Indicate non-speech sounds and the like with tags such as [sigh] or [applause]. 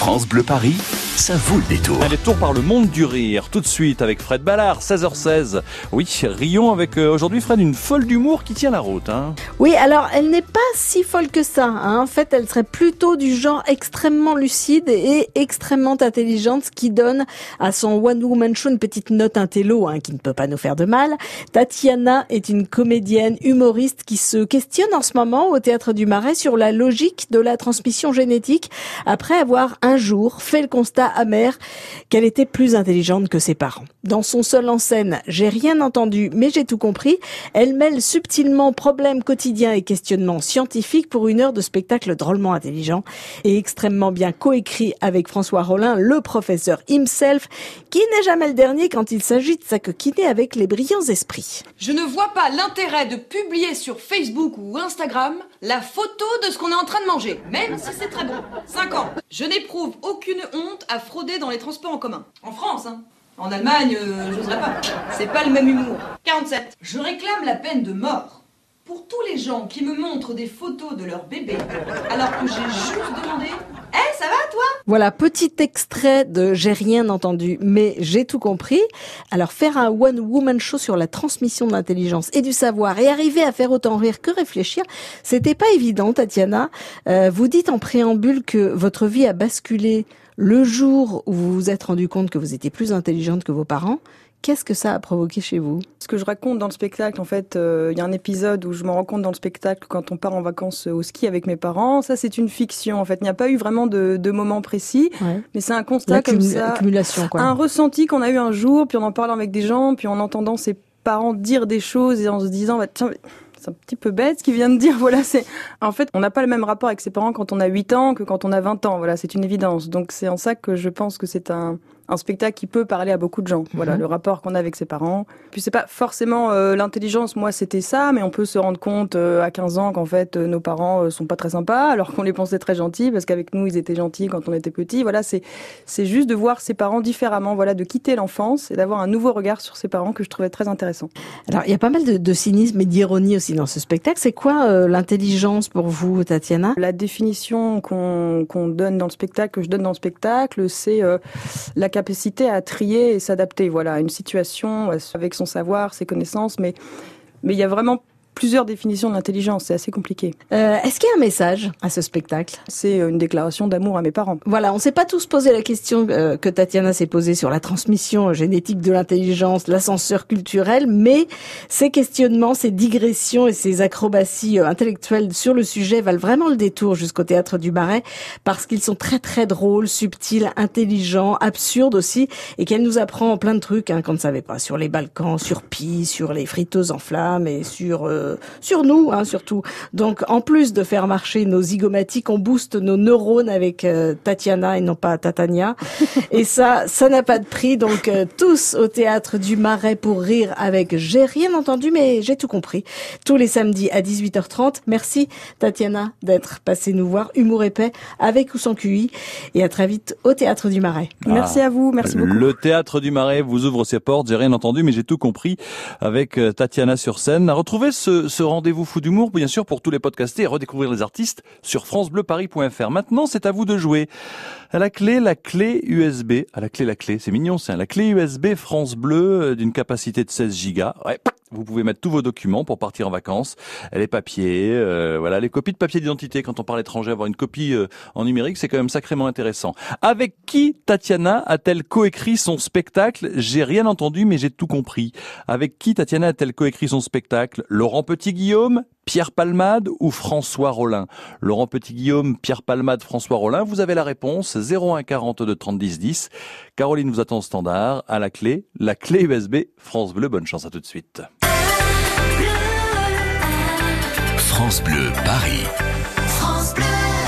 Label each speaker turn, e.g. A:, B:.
A: France Bleu Paris, ça vaut le détour.
B: Allez, tour par le monde du rire, tout de suite avec Fred Ballard, 16h16. Oui, rions avec euh, aujourd'hui Fred, une folle d'humour qui tient la route. Hein.
C: Oui, alors elle n'est pas si folle que ça. hein. En fait, elle serait plutôt du genre extrêmement lucide et extrêmement intelligente, ce qui donne à son One Woman Show une petite note intello hein, qui ne peut pas nous faire de mal. Tatiana est une comédienne humoriste qui se questionne en ce moment au Théâtre du Marais sur la logique de la transmission génétique après avoir un jour fait le constat amer qu'elle était plus intelligente que ses parents. Dans son seul en scène, j'ai rien entendu mais j'ai tout compris, elle mêle subtilement problèmes quotidiens et questionnements scientifiques pour une heure de spectacle drôlement intelligent et extrêmement bien coécrit avec François Rollin, le professeur himself, qui n'est jamais le dernier quand il s'agit de s'acoquiner avec les brillants esprits.
D: Je ne vois pas l'intérêt de publier sur Facebook ou Instagram la photo de ce qu'on est en train de manger, même si c'est très bon. 5 ans. Je n'éprouve aucune honte à frauder dans les transports en commun. En France, hein. En Allemagne, euh, j'oserais pas. C'est pas le même humour. 47. Je réclame la peine de mort pour tous les gens qui me montrent des photos de leur bébé alors que j'ai juste demandé Eh, ça va toi?
C: Voilà, petit extrait de J'ai rien entendu, mais j'ai tout compris. Alors faire un one-woman show sur la transmission de l'intelligence et du savoir et arriver à faire autant rire que réfléchir, c'était pas évident, Tatiana. Euh, vous dites en préambule que votre vie a basculé le jour où vous vous êtes rendu compte que vous étiez plus intelligente que vos parents. Qu'est-ce que ça a provoqué chez vous?
E: Ce que je raconte dans le spectacle, en fait, euh, il y a un épisode où je me rends compte dans le spectacle quand on part en vacances au ski avec mes parents. Ça, c'est une fiction. En fait, il n'y a pas eu vraiment de, de moment précis,
C: Ouais.
E: mais c'est un constat comme ça,
C: Accumulation, quoi.
E: un ressenti qu'on a eu un jour, puis en en parlant avec des gens, puis en entendant ses parents dire des choses et en se disant, bah, tiens, c'est un petit peu bête ce qu'il vient de dire. [laughs] Voilà, c'est en fait, on n'a pas le même rapport avec ses parents quand on a 8 ans que quand on a 20 ans. Voilà, c'est une évidence. Donc c'est en ça que je pense que c'est un un spectacle qui peut parler à beaucoup de gens. Voilà,
C: Mhm.
E: le rapport qu'on a avec ses parents. Puis c'est pas forcément euh, l'intelligence, moi c'était ça, mais on peut se rendre compte euh, à 15 ans qu'en fait euh, nos parents sont pas très sympas, [laughs] alors qu'on les pensait très gentils, parce qu'avec nous ils étaient gentils quand on était petits. Voilà, c'est c'est juste de voir ses parents différemment, voilà, de quitter l'enfance et d'avoir un nouveau regard sur ses parents que je trouvais très intéressant.
C: Alors, il y a pas mal de, de cynisme et d'ironie aussi dans ce spectacle. C'est quoi l'intelligence pour vous, Tatiana?
E: La définition qu'on qu'on donne dans le spectacle, que je donne dans le spectacle, c'est la capacité à trier et s'adapter, voilà, à une situation avec son savoir, ses connaissances, mais mais il y a vraiment plusieurs définitions de l'intelligence, c'est assez compliqué.
C: Euh, Est-ce qu'il y a un message à ce spectacle?
E: C'est euh, une déclaration d'amour à mes parents.
C: Voilà, on s'est pas tous posé la question euh, que Tatiana s'est posée sur la transmission génétique de l'intelligence, l'ascenseur culturel, mais ces questionnements, ces digressions et ces acrobaties euh, intellectuelles sur le sujet valent vraiment le détour jusqu'au théâtre du Marais parce qu'ils sont très très drôles, subtils, intelligents, absurdes aussi et qu'elle nous apprend plein de trucs hein, qu'on ne savait pas sur les Balkans, sur Pi, sur les friteuses en flammes et sur euh, sur nous hein, surtout. Donc en plus de faire marcher nos zygomatiques, on booste nos neurones avec euh, Tatiana et non pas Tatania. [laughs] et ça, ça n'a pas de prix. Donc euh, tous au théâtre du Marais pour rire avec J'ai rien entendu mais j'ai tout compris. Tous les samedis à 18h30. Merci Tatiana d'être passée nous voir. Humour épais avec ou sans QI. Et à très vite au théâtre du Marais.
E: Merci à vous, merci beaucoup.
B: Le théâtre du Marais vous ouvre ses portes, j'ai rien entendu, mais j'ai tout compris avec euh, Tatiana sur scène. À retrouver ce, ce rendez-vous fou d'humour, bien sûr, pour tous les podcaster et redécouvrir les artistes sur francebleuparis.fr. Maintenant, c'est à vous de jouer. À la clé, la clé USB. À la clé, la clé. C'est mignon, c'est la clé USB France Bleu euh, d'une capacité de 16 gigas. Ouais. Vous pouvez mettre tous vos documents pour partir en vacances, les papiers, euh, voilà, les copies de papier d'identité. Quand on parle étranger, avoir une copie euh, en numérique, c'est quand même sacrément intéressant. Avec qui Tatiana a-t-elle coécrit son spectacle? J'ai rien entendu, mais j'ai tout compris. Avec qui Tatiana a-t-elle coécrit son spectacle? Laurent Petit-Guillaume? Pierre Palmade ou François Rollin? Laurent Petit-Guillaume, Pierre Palmade, François Rollin, vous avez la réponse 01 42 30 10 10. Caroline vous attend au standard, à la clé, la clé USB France Bleu. Bonne chance à tout de suite.
A: France Bleu Paris.